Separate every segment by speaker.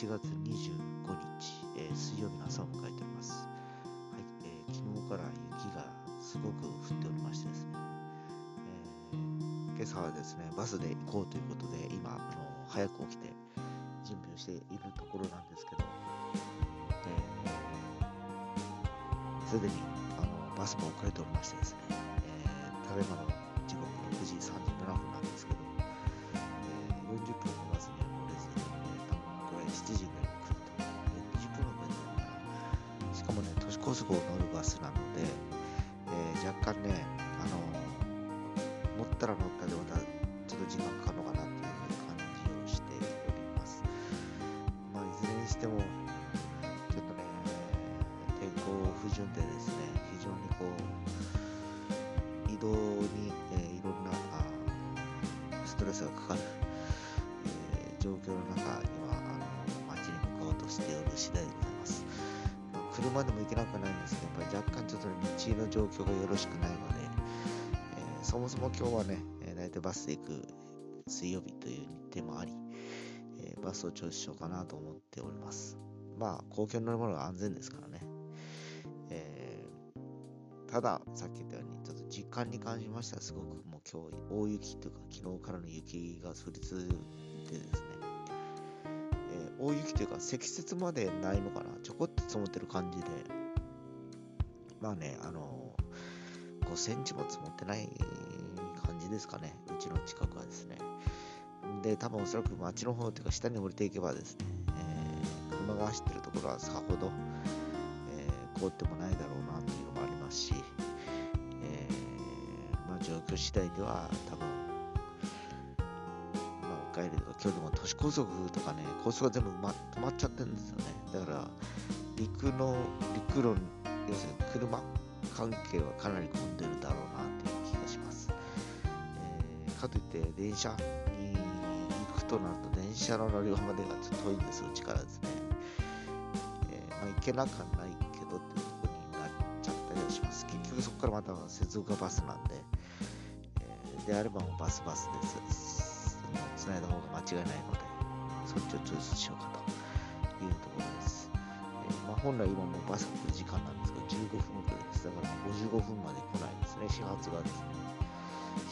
Speaker 1: 1月25日、えー、水曜日の朝を迎えております。はい、えー、昨日から雪がすごく降っておりましてですね、えー、今朝はですね、バスで行こうということで、今、あの早く起きて準備をしているところなんですけど、す、で、にあのバスも遅れておりましてですね、えー、ただいしかもね、都市高速を乗るバスなので、えー、若干ね、あの乗ったら乗ったでまたちょっと時間かかるのかなっていう感じをしております。まあ、いずれにしても、ちょっとね、天候不順でですね、非常にこう、移動に、えー、いろんなあストレスがかかる、えー、状況の中には、あの街に向かおうとしておる次第です。車でも行けなくないんですけど、やっぱり若干ちょっと、道の状況がよろしくないので、えー、そもそも今日はね、えー、大体バスで行く水曜日という日程もあり、えー、バスをチョイスしようかなと思っております。まあ、公共の乗り物が安全ですからね。えただ、さっき言ったように、ちょっと時間に関しましては、すごくもう今日、大雪というか、昨日からの雪が降り続いてですね、大雪というか、積雪までないのかな、ちょこっと積もってる感じで、まあね、あの、5センチも積もってない感じですかね、うちの近くはですね。で、多分おそらく街の方というか、下に降りていけばですね、えー、車が走ってるところはさほど、え凍ってもないだろうなというのもありますし、えー、まあ、状況次第では多分、帰るとか今日でも都市高速とかね高速が全部、ま、止まっちゃってるんですよね。だから陸の陸路要するに車関係はかなり混んでるだろうなっていう気がします、えー、かといって電車に行くとなると電車の乗り場までがちょっと遠いんですうちからですね、えー、まあ、行けなくはないけどっていうとこになっちゃったりはします。結局そこからまた接続がバスなんで、えー、であればもうバスバスです。つないだ方が間違いないのでそっちをチョイスしようかというところです、えー、まあ、本来今もバス来る時間なんですけど15分遅れです。だから55分まで来ないですね。始発がですね。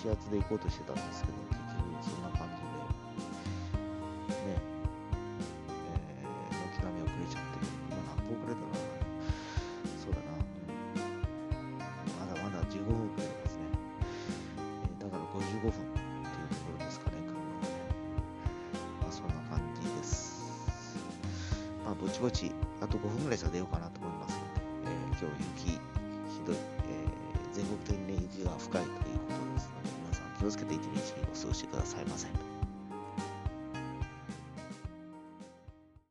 Speaker 1: 始発で行こうとしてたんですけど結局そんな感じでねえー、軒並み遅れちゃって今何分遅れたら15分っていうところぼちぼち、あと5分ぐらいしか出ようかなと思いますので、えー、今日雪、ひどい、えー、全国的に、雪が深いということですので、皆さん気をつけて一日お過ごしてくださいませ。